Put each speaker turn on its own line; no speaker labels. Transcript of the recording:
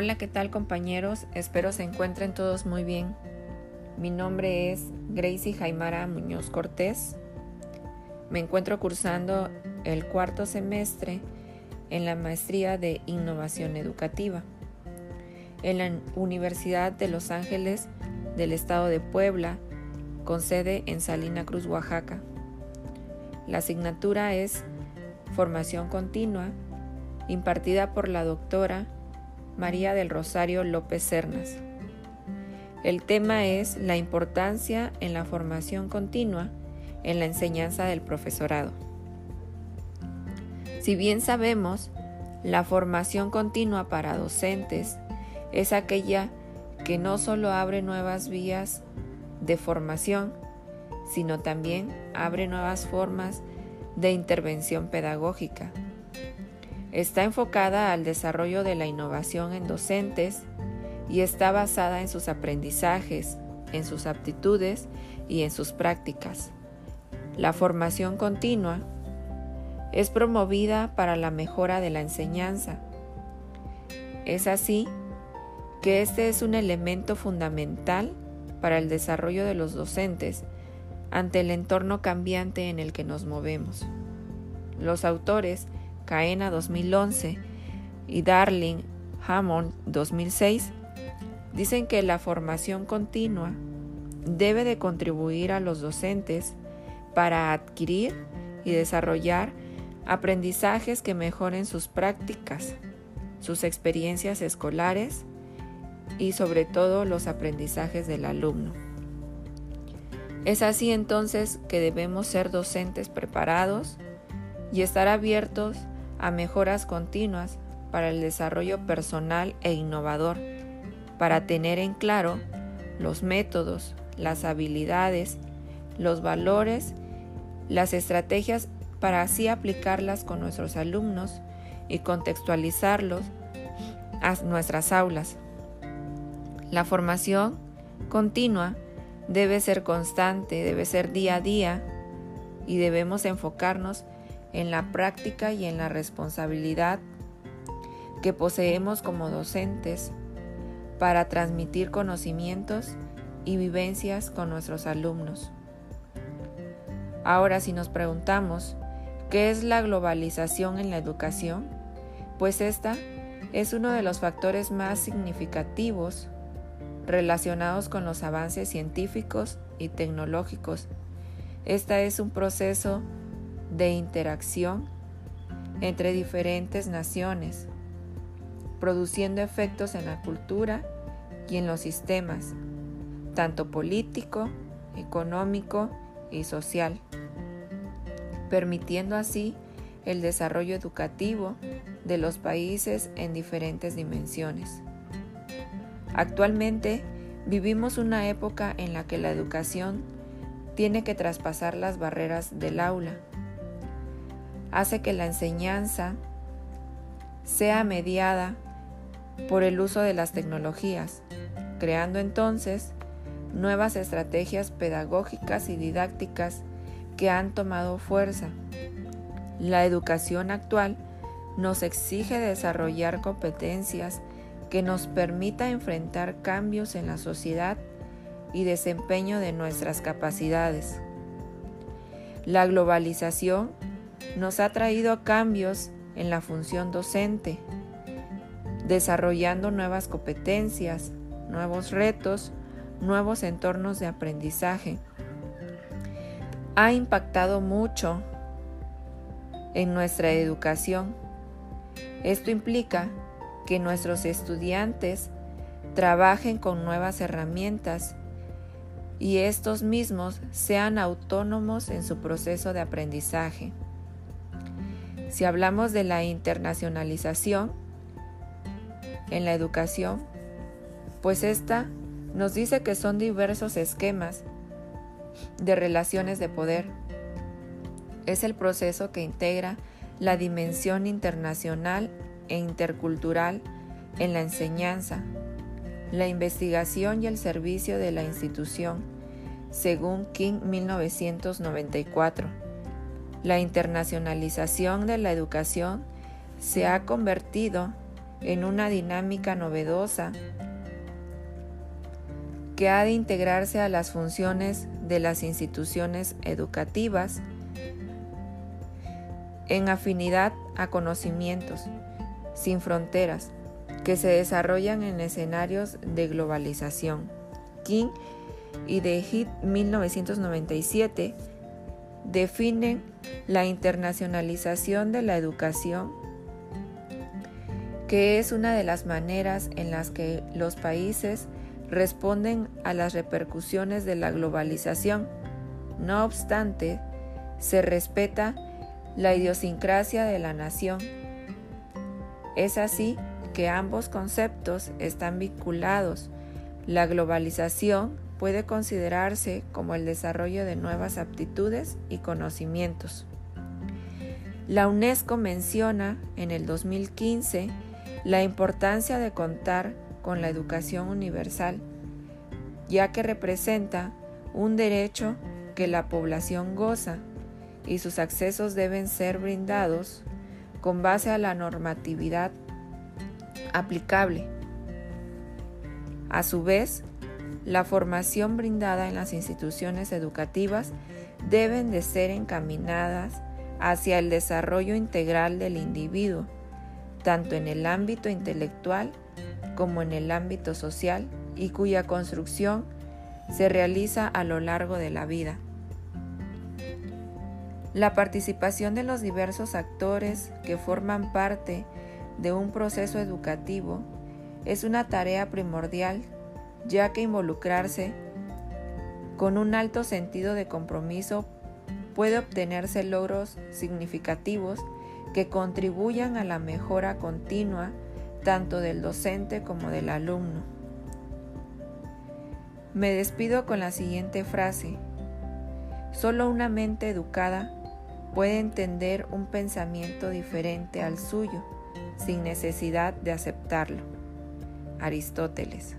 Hola, ¿qué tal compañeros? Espero se encuentren todos muy bien. Mi nombre es Gracie Jaimara Muñoz Cortés. Me encuentro cursando el cuarto semestre en la maestría de innovación educativa en la Universidad de Los Ángeles del Estado de Puebla, con sede en Salina Cruz, Oaxaca. La asignatura es Formación Continua, impartida por la doctora María del Rosario López Cernas. El tema es la importancia en la formación continua en la enseñanza del profesorado. Si bien sabemos, la formación continua para docentes es aquella que no solo abre nuevas vías de formación, sino también abre nuevas formas de intervención pedagógica. Está enfocada al desarrollo de la innovación en docentes y está basada en sus aprendizajes, en sus aptitudes y en sus prácticas. La formación continua es promovida para la mejora de la enseñanza. Es así que este es un elemento fundamental para el desarrollo de los docentes ante el entorno cambiante en el que nos movemos. Los autores Caena 2011 y Darling Hammond 2006 dicen que la formación continua debe de contribuir a los docentes para adquirir y desarrollar aprendizajes que mejoren sus prácticas, sus experiencias escolares y sobre todo los aprendizajes del alumno. Es así entonces que debemos ser docentes preparados y estar abiertos a mejoras continuas para el desarrollo personal e innovador, para tener en claro los métodos, las habilidades, los valores, las estrategias para así aplicarlas con nuestros alumnos y contextualizarlos a nuestras aulas. La formación continua debe ser constante, debe ser día a día y debemos enfocarnos en la práctica y en la responsabilidad que poseemos como docentes para transmitir conocimientos y vivencias con nuestros alumnos. Ahora si nos preguntamos, ¿qué es la globalización en la educación? Pues esta es uno de los factores más significativos relacionados con los avances científicos y tecnológicos. Esta es un proceso de interacción entre diferentes naciones, produciendo efectos en la cultura y en los sistemas, tanto político, económico y social, permitiendo así el desarrollo educativo de los países en diferentes dimensiones. Actualmente vivimos una época en la que la educación tiene que traspasar las barreras del aula. Hace que la enseñanza sea mediada por el uso de las tecnologías, creando entonces nuevas estrategias pedagógicas y didácticas que han tomado fuerza. La educación actual nos exige desarrollar competencias que nos permita enfrentar cambios en la sociedad y desempeño de nuestras capacidades. La globalización nos ha traído cambios en la función docente, desarrollando nuevas competencias, nuevos retos, nuevos entornos de aprendizaje. Ha impactado mucho en nuestra educación. Esto implica que nuestros estudiantes trabajen con nuevas herramientas y estos mismos sean autónomos en su proceso de aprendizaje. Si hablamos de la internacionalización en la educación, pues esta nos dice que son diversos esquemas de relaciones de poder. Es el proceso que integra la dimensión internacional e intercultural en la enseñanza, la investigación y el servicio de la institución, según King 1994. La internacionalización de la educación se ha convertido en una dinámica novedosa que ha de integrarse a las funciones de las instituciones educativas en afinidad a conocimientos sin fronteras que se desarrollan en escenarios de globalización. King y de HIT 1997 definen la internacionalización de la educación, que es una de las maneras en las que los países responden a las repercusiones de la globalización. No obstante, se respeta la idiosincrasia de la nación. Es así que ambos conceptos están vinculados. La globalización puede considerarse como el desarrollo de nuevas aptitudes y conocimientos. La UNESCO menciona en el 2015 la importancia de contar con la educación universal, ya que representa un derecho que la población goza y sus accesos deben ser brindados con base a la normatividad aplicable. A su vez, la formación brindada en las instituciones educativas deben de ser encaminadas hacia el desarrollo integral del individuo, tanto en el ámbito intelectual como en el ámbito social y cuya construcción se realiza a lo largo de la vida. La participación de los diversos actores que forman parte de un proceso educativo es una tarea primordial ya que involucrarse con un alto sentido de compromiso puede obtenerse logros significativos que contribuyan a la mejora continua tanto del docente como del alumno. Me despido con la siguiente frase. Solo una mente educada puede entender un pensamiento diferente al suyo sin necesidad de aceptarlo. Aristóteles.